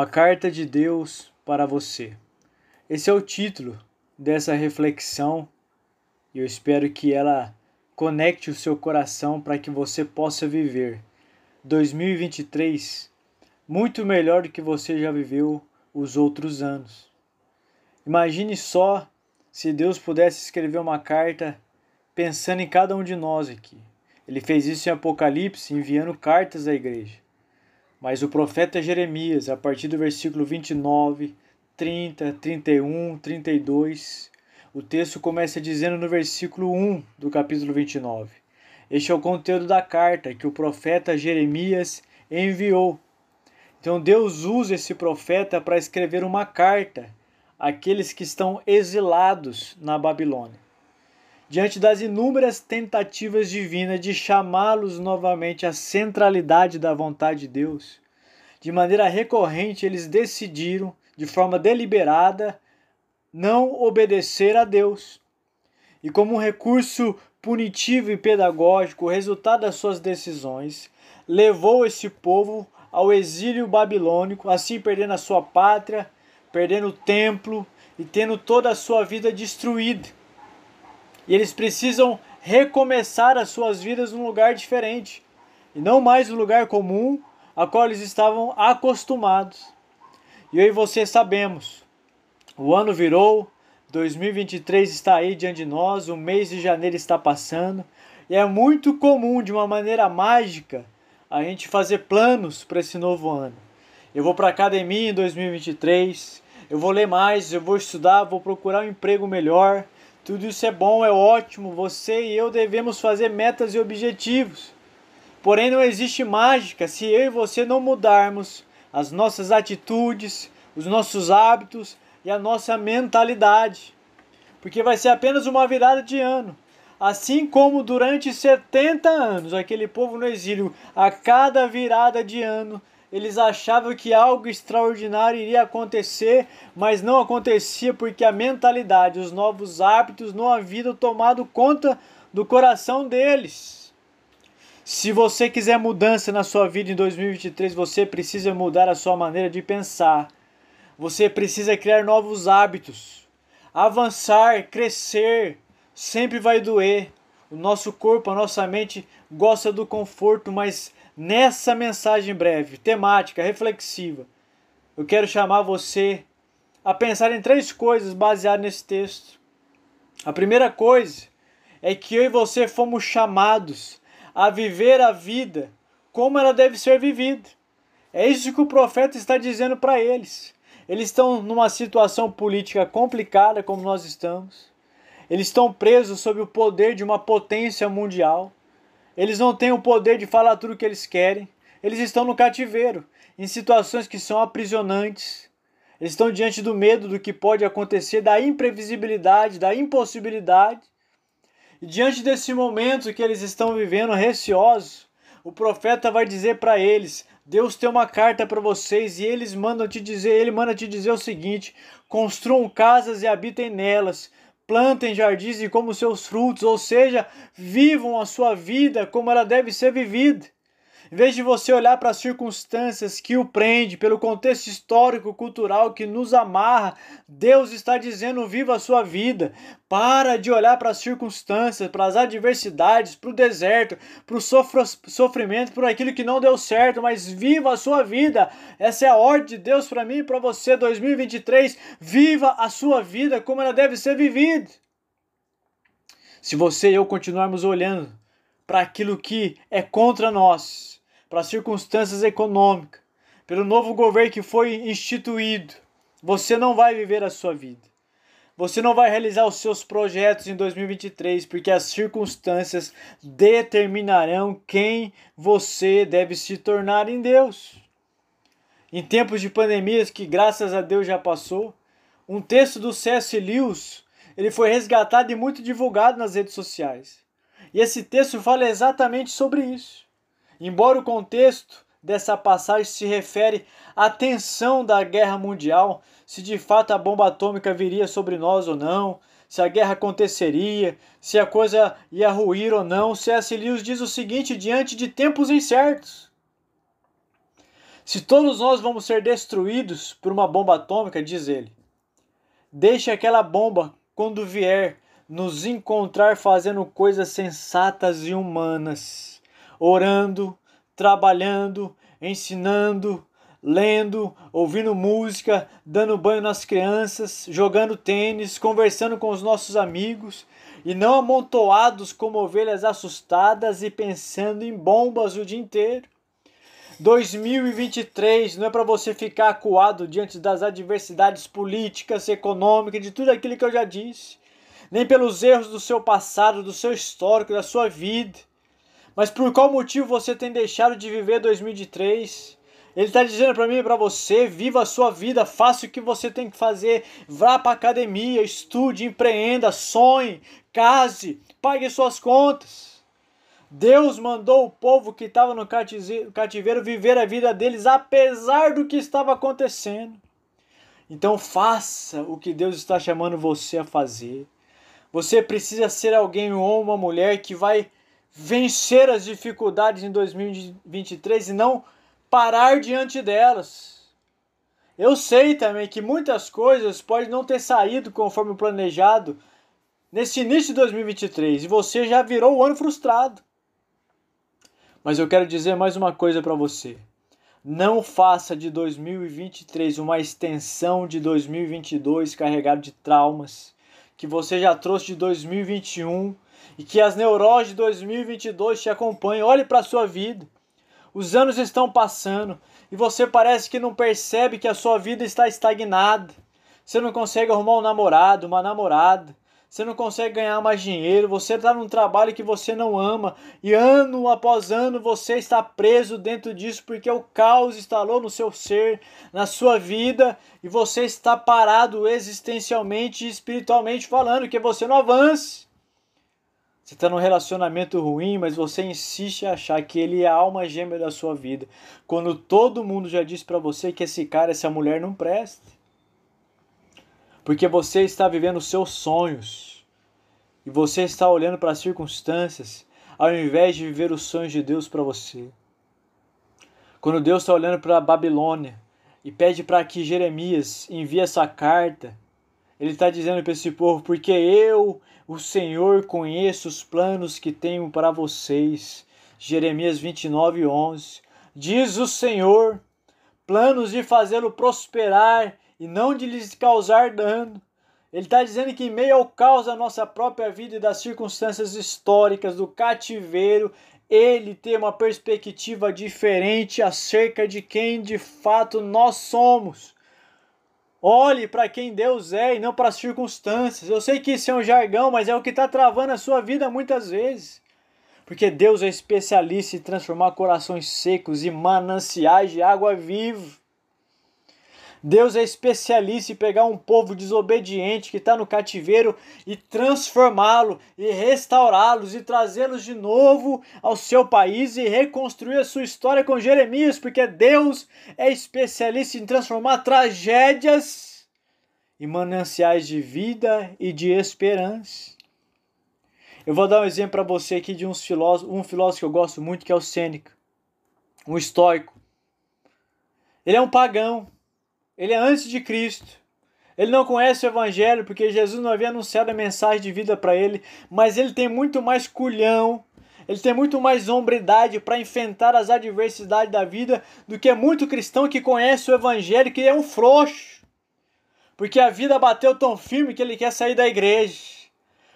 Uma carta de Deus para você. Esse é o título dessa reflexão e eu espero que ela conecte o seu coração para que você possa viver 2023 muito melhor do que você já viveu os outros anos. Imagine só se Deus pudesse escrever uma carta pensando em cada um de nós aqui. Ele fez isso em Apocalipse, enviando cartas à igreja. Mas o profeta Jeremias, a partir do versículo 29, 30, 31, 32, o texto começa dizendo no versículo 1 do capítulo 29. Este é o conteúdo da carta que o profeta Jeremias enviou. Então Deus usa esse profeta para escrever uma carta àqueles que estão exilados na Babilônia. Diante das inúmeras tentativas divinas de chamá-los novamente à centralidade da vontade de Deus, de maneira recorrente eles decidiram, de forma deliberada, não obedecer a Deus. E como um recurso punitivo e pedagógico, o resultado das suas decisões levou esse povo ao exílio babilônico, assim perdendo a sua pátria, perdendo o templo e tendo toda a sua vida destruída. E eles precisam recomeçar as suas vidas num lugar diferente, e não mais no lugar comum a qual eles estavam acostumados. E eu e você sabemos, o ano virou, 2023 está aí diante de nós, o mês de janeiro está passando, e é muito comum, de uma maneira mágica, a gente fazer planos para esse novo ano. Eu vou para a academia em 2023, eu vou ler mais, eu vou estudar, vou procurar um emprego melhor. Tudo isso é bom, é ótimo. Você e eu devemos fazer metas e objetivos. Porém, não existe mágica se eu e você não mudarmos as nossas atitudes, os nossos hábitos e a nossa mentalidade. Porque vai ser apenas uma virada de ano. Assim como durante 70 anos, aquele povo no exílio, a cada virada de ano, eles achavam que algo extraordinário iria acontecer, mas não acontecia porque a mentalidade, os novos hábitos não haviam tomado conta do coração deles. Se você quiser mudança na sua vida em 2023, você precisa mudar a sua maneira de pensar. Você precisa criar novos hábitos. Avançar, crescer, sempre vai doer. O nosso corpo, a nossa mente gosta do conforto, mas nessa mensagem breve, temática, reflexiva, eu quero chamar você a pensar em três coisas baseadas nesse texto. A primeira coisa é que eu e você fomos chamados a viver a vida como ela deve ser vivida. É isso que o profeta está dizendo para eles. Eles estão numa situação política complicada, como nós estamos. Eles estão presos sob o poder de uma potência mundial. Eles não têm o poder de falar tudo o que eles querem. Eles estão no cativeiro, em situações que são aprisionantes. Eles estão diante do medo do que pode acontecer, da imprevisibilidade, da impossibilidade. E diante desse momento que eles estão vivendo receosos, o profeta vai dizer para eles: Deus tem uma carta para vocês e eles mandam te dizer, ele manda te dizer o seguinte: construam casas e habitem nelas, plantem jardins e como seus frutos, ou seja, vivam a sua vida como ela deve ser vivida. Em vez de você olhar para as circunstâncias que o prende, pelo contexto histórico, cultural que nos amarra, Deus está dizendo: viva a sua vida. Para de olhar para as circunstâncias, para as adversidades, para o deserto, para o sofrimento, por aquilo que não deu certo, mas viva a sua vida. Essa é a ordem de Deus para mim e para você, 2023. Viva a sua vida como ela deve ser vivida. Se você e eu continuarmos olhando para aquilo que é contra nós, para as circunstâncias econômicas, pelo novo governo que foi instituído, você não vai viver a sua vida. Você não vai realizar os seus projetos em 2023, porque as circunstâncias determinarão quem você deve se tornar em Deus. Em tempos de pandemias que graças a Deus já passou, um texto do C.S. Lewis, ele foi resgatado e muito divulgado nas redes sociais. E esse texto fala exatamente sobre isso. Embora o contexto dessa passagem se refere à tensão da guerra mundial, se de fato a bomba atômica viria sobre nós ou não, se a guerra aconteceria, se a coisa ia ruir ou não, C.S. Lewis diz o seguinte diante de tempos incertos. Se todos nós vamos ser destruídos por uma bomba atômica, diz ele, deixe aquela bomba, quando vier, nos encontrar fazendo coisas sensatas e humanas, orando, trabalhando, ensinando, lendo, ouvindo música, dando banho nas crianças, jogando tênis, conversando com os nossos amigos, e não amontoados como ovelhas assustadas e pensando em bombas o dia inteiro. 2023 não é para você ficar acuado diante das adversidades políticas, econômicas, de tudo aquilo que eu já disse, nem pelos erros do seu passado, do seu histórico, da sua vida. Mas por qual motivo você tem deixado de viver 2023? Ele está dizendo para mim e para você: viva a sua vida, faça o que você tem que fazer, vá para academia, estude, empreenda, sonhe, case, pague suas contas. Deus mandou o povo que estava no cativeiro viver a vida deles apesar do que estava acontecendo. Então faça o que Deus está chamando você a fazer. Você precisa ser alguém ou uma mulher que vai vencer as dificuldades em 2023 e não parar diante delas. Eu sei também que muitas coisas podem não ter saído conforme planejado nesse início de 2023 e você já virou o ano frustrado. Mas eu quero dizer mais uma coisa para você. Não faça de 2023 uma extensão de 2022 carregado de traumas que você já trouxe de 2021 e que as neuroses de 2022 te acompanhem. Olhe para a sua vida. Os anos estão passando e você parece que não percebe que a sua vida está estagnada. Você não consegue arrumar um namorado, uma namorada. Você não consegue ganhar mais dinheiro. Você está num trabalho que você não ama. E ano após ano você está preso dentro disso porque o caos instalou no seu ser, na sua vida. E você está parado existencialmente e espiritualmente falando que você não avance. Você está num relacionamento ruim, mas você insiste em achar que ele é a alma gêmea da sua vida. Quando todo mundo já disse para você que esse cara, essa mulher não presta. Porque você está vivendo os seus sonhos. E você está olhando para as circunstâncias ao invés de viver os sonhos de Deus para você. Quando Deus está olhando para a Babilônia e pede para que Jeremias envie essa carta, ele está dizendo para esse povo: porque eu o Senhor conheço os planos que tenho para vocês. Jeremias 29, 11. Diz o Senhor: planos de fazê-lo prosperar e não de lhes causar dano. Ele está dizendo que, em meio ao caos da nossa própria vida e das circunstâncias históricas do cativeiro, ele tem uma perspectiva diferente acerca de quem de fato nós somos. Olhe para quem Deus é e não para as circunstâncias. Eu sei que isso é um jargão, mas é o que está travando a sua vida muitas vezes. Porque Deus é especialista em transformar corações secos e mananciais de água viva. Deus é especialista em pegar um povo desobediente que está no cativeiro e transformá-lo e restaurá-los e trazê-los de novo ao seu país e reconstruir a sua história com Jeremias, porque Deus é especialista em transformar tragédias em mananciais de vida e de esperança. Eu vou dar um exemplo para você aqui de uns filósofos, um filósofo que eu gosto muito, que é o Sêneca, um estoico. Ele é um pagão, ele é antes de Cristo. Ele não conhece o Evangelho porque Jesus não havia anunciado a mensagem de vida para ele, mas ele tem muito mais culhão, ele tem muito mais hombridade para enfrentar as adversidades da vida do que muito cristão que conhece o Evangelho, que é um frouxo. Porque a vida bateu tão firme que ele quer sair da igreja.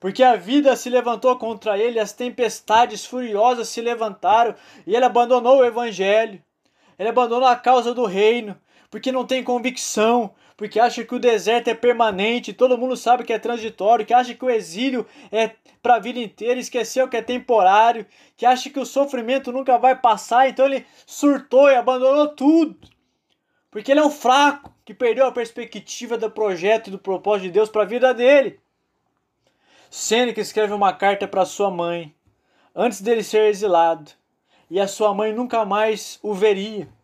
Porque a vida se levantou contra ele, as tempestades furiosas se levantaram e ele abandonou o Evangelho. Ele abandonou a causa do reino porque não tem convicção, porque acha que o deserto é permanente, todo mundo sabe que é transitório, que acha que o exílio é para a vida inteira, esqueceu que é temporário, que acha que o sofrimento nunca vai passar, então ele surtou e abandonou tudo. Porque ele é um fraco que perdeu a perspectiva do projeto e do propósito de Deus para a vida dele. Sêneca escreve uma carta para sua mãe antes dele ser exilado, e a sua mãe nunca mais o veria.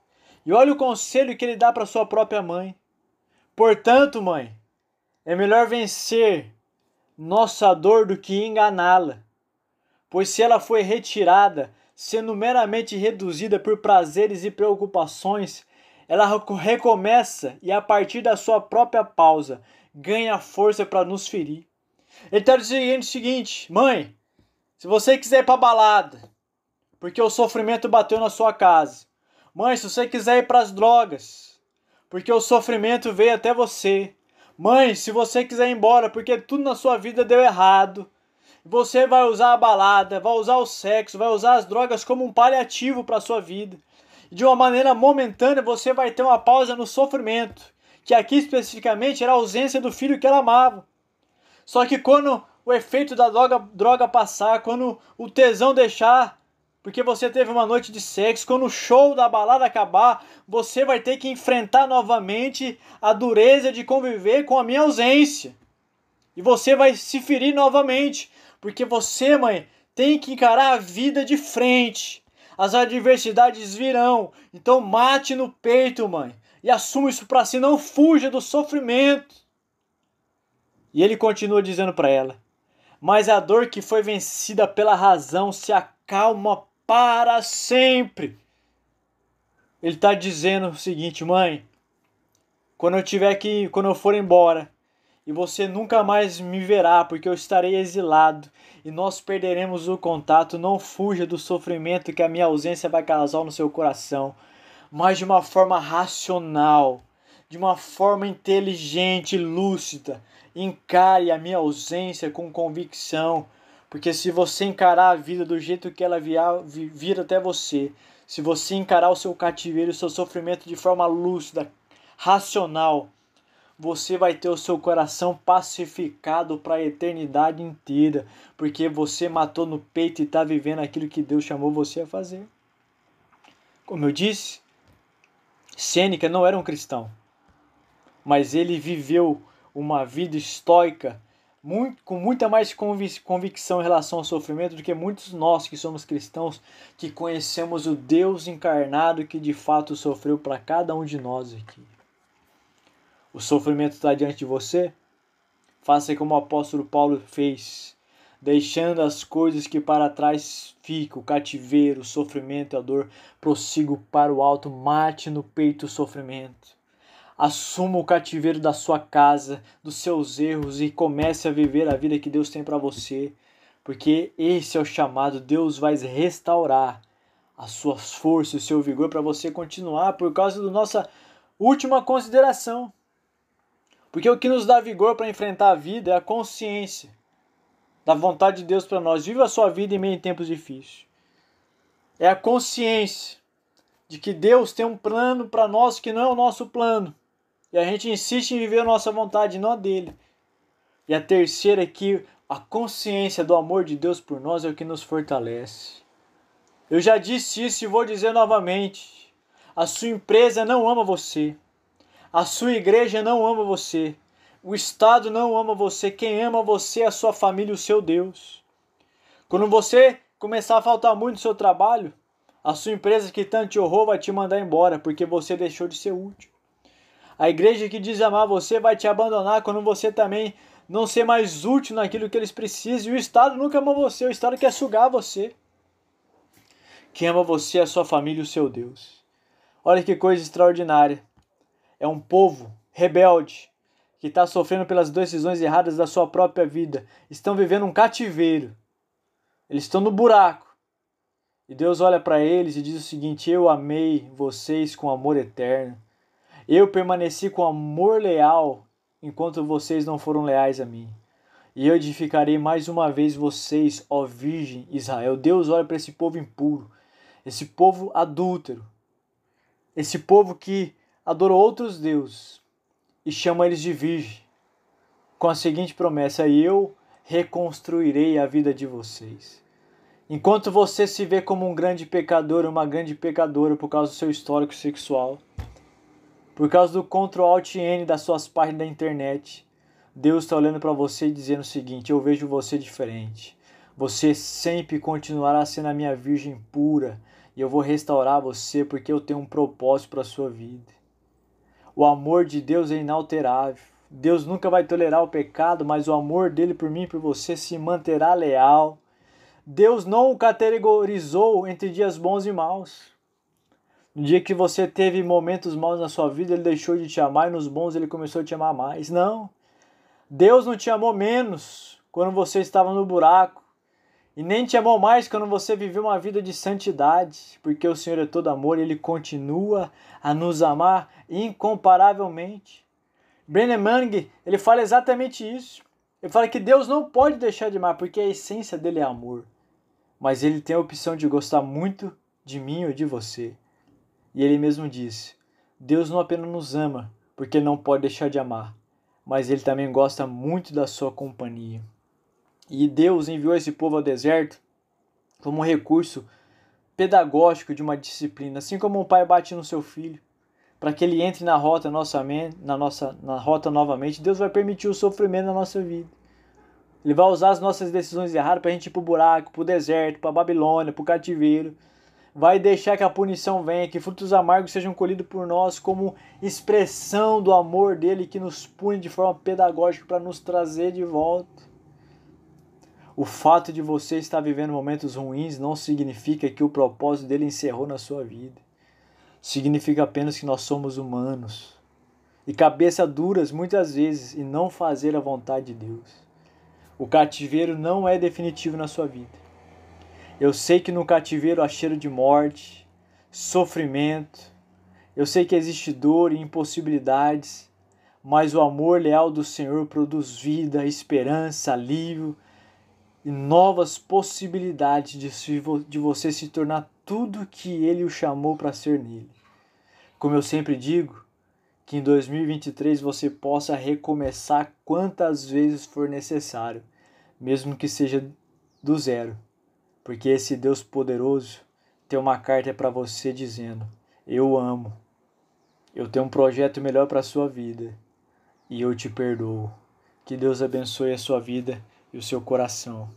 E olha o conselho que ele dá para sua própria mãe. Portanto, mãe, é melhor vencer nossa dor do que enganá-la. Pois se ela foi retirada, sendo meramente reduzida por prazeres e preocupações, ela recomeça e a partir da sua própria pausa ganha força para nos ferir. Ele está dizendo o seguinte: mãe, se você quiser ir para balada, porque o sofrimento bateu na sua casa. Mãe, se você quiser ir para as drogas, porque o sofrimento veio até você. Mãe, se você quiser ir embora, porque tudo na sua vida deu errado. Você vai usar a balada, vai usar o sexo, vai usar as drogas como um paliativo para sua vida de uma maneira momentânea, você vai ter uma pausa no sofrimento, que aqui especificamente era a ausência do filho que ela amava. Só que quando o efeito da droga, droga passar, quando o tesão deixar, porque você teve uma noite de sexo, quando o show da balada acabar, você vai ter que enfrentar novamente a dureza de conviver com a minha ausência. E você vai se ferir novamente, porque você, mãe, tem que encarar a vida de frente as adversidades virão. Então mate no peito, mãe, e assuma isso para si, não fuja do sofrimento. E ele continua dizendo para ela: Mas a dor que foi vencida pela razão se acalma para sempre. Ele está dizendo o seguinte, mãe, quando eu tiver que, quando eu for embora, e você nunca mais me verá, porque eu estarei exilado e nós perderemos o contato. Não fuja do sofrimento que a minha ausência vai causar no seu coração, mas de uma forma racional, de uma forma inteligente, lúcida. Encare a minha ausência com convicção, porque se você encarar a vida do jeito que ela vir até você, se você encarar o seu cativeiro, o seu sofrimento de forma lúcida, racional, você vai ter o seu coração pacificado para a eternidade inteira, porque você matou no peito e está vivendo aquilo que Deus chamou você a fazer. Como eu disse, Sêneca não era um cristão, mas ele viveu uma vida estoica muito, com muita mais convicção em relação ao sofrimento do que muitos nós que somos cristãos, que conhecemos o Deus encarnado que de fato sofreu para cada um de nós aqui o sofrimento está diante de você, faça como o apóstolo Paulo fez, deixando as coisas que para trás ficam, o cativeiro, o sofrimento a dor, prossigo para o alto, mate no peito o sofrimento. Assuma o cativeiro da sua casa, dos seus erros e comece a viver a vida que Deus tem para você, porque esse é o chamado. Deus vai restaurar as suas forças, o seu vigor para você continuar por causa da nossa última consideração. Porque o que nos dá vigor para enfrentar a vida é a consciência da vontade de Deus para nós. Viva a sua vida em meio a tempos difíceis. É a consciência de que Deus tem um plano para nós que não é o nosso plano. E a gente insiste em viver a nossa vontade, não a dele. E a terceira é que a consciência do amor de Deus por nós é o que nos fortalece. Eu já disse isso e vou dizer novamente. A sua empresa não ama você. A sua igreja não ama você. O Estado não ama você. Quem ama você é a sua família, o seu Deus. Quando você começar a faltar muito no seu trabalho, a sua empresa que tanto te honrou vai te mandar embora porque você deixou de ser útil. A igreja que diz amar você vai te abandonar quando você também não ser mais útil naquilo que eles precisam. E o Estado nunca ama você, o Estado quer sugar você. Quem ama você é a sua família e o seu Deus. Olha que coisa extraordinária é um povo rebelde que está sofrendo pelas decisões erradas da sua própria vida. Estão vivendo um cativeiro. Eles estão no buraco. E Deus olha para eles e diz o seguinte: Eu amei vocês com amor eterno. Eu permaneci com amor leal enquanto vocês não foram leais a mim. E eu edificarei mais uma vez vocês, ó Virgem Israel. Deus olha para esse povo impuro, esse povo adúltero, esse povo que adorou outros deuses e chama eles de virgem, com a seguinte promessa: Eu reconstruirei a vida de vocês. Enquanto você se vê como um grande pecador, uma grande pecadora por causa do seu histórico sexual, por causa do Ctrl Alt N das suas páginas da internet, Deus está olhando para você e dizendo o seguinte: Eu vejo você diferente. Você sempre continuará sendo a minha virgem pura e eu vou restaurar você porque eu tenho um propósito para a sua vida. O amor de Deus é inalterável. Deus nunca vai tolerar o pecado, mas o amor dele por mim e por você se manterá leal. Deus não o categorizou entre dias bons e maus. No dia que você teve momentos maus na sua vida, ele deixou de te amar e nos bons ele começou a te amar mais. Não. Deus não te amou menos quando você estava no buraco. E nem te amou mais quando você viveu uma vida de santidade, porque o Senhor é todo amor e ele continua a nos amar incomparavelmente. Brennan Manning, ele fala exatamente isso. Ele fala que Deus não pode deixar de amar, porque a essência dele é amor. Mas ele tem a opção de gostar muito de mim ou de você. E ele mesmo disse: Deus não apenas nos ama, porque não pode deixar de amar, mas ele também gosta muito da sua companhia. E Deus enviou esse povo ao deserto como um recurso pedagógico de uma disciplina, assim como um pai bate no seu filho, para que ele entre na rota nossa, na nossa na rota novamente. Deus vai permitir o sofrimento na nossa vida. Ele vai usar as nossas decisões erradas para a gente ir para o buraco, para o deserto, para a Babilônia, para o cativeiro vai deixar que a punição venha, que frutos amargos sejam colhidos por nós como expressão do amor dele que nos pune de forma pedagógica para nos trazer de volta. O fato de você estar vivendo momentos ruins não significa que o propósito dele encerrou na sua vida. Significa apenas que nós somos humanos e cabeça duras muitas vezes e não fazer a vontade de Deus. O cativeiro não é definitivo na sua vida. Eu sei que no cativeiro há cheiro de morte, sofrimento. Eu sei que existe dor e impossibilidades, mas o amor leal do Senhor produz vida, esperança, alívio e novas possibilidades de, de você se tornar tudo que Ele o chamou para ser nele. Como eu sempre digo, que em 2023 você possa recomeçar quantas vezes for necessário, mesmo que seja do zero porque esse Deus poderoso tem uma carta para você dizendo: Eu amo, eu tenho um projeto melhor para a sua vida e eu te perdoo. Que Deus abençoe a sua vida e o seu coração.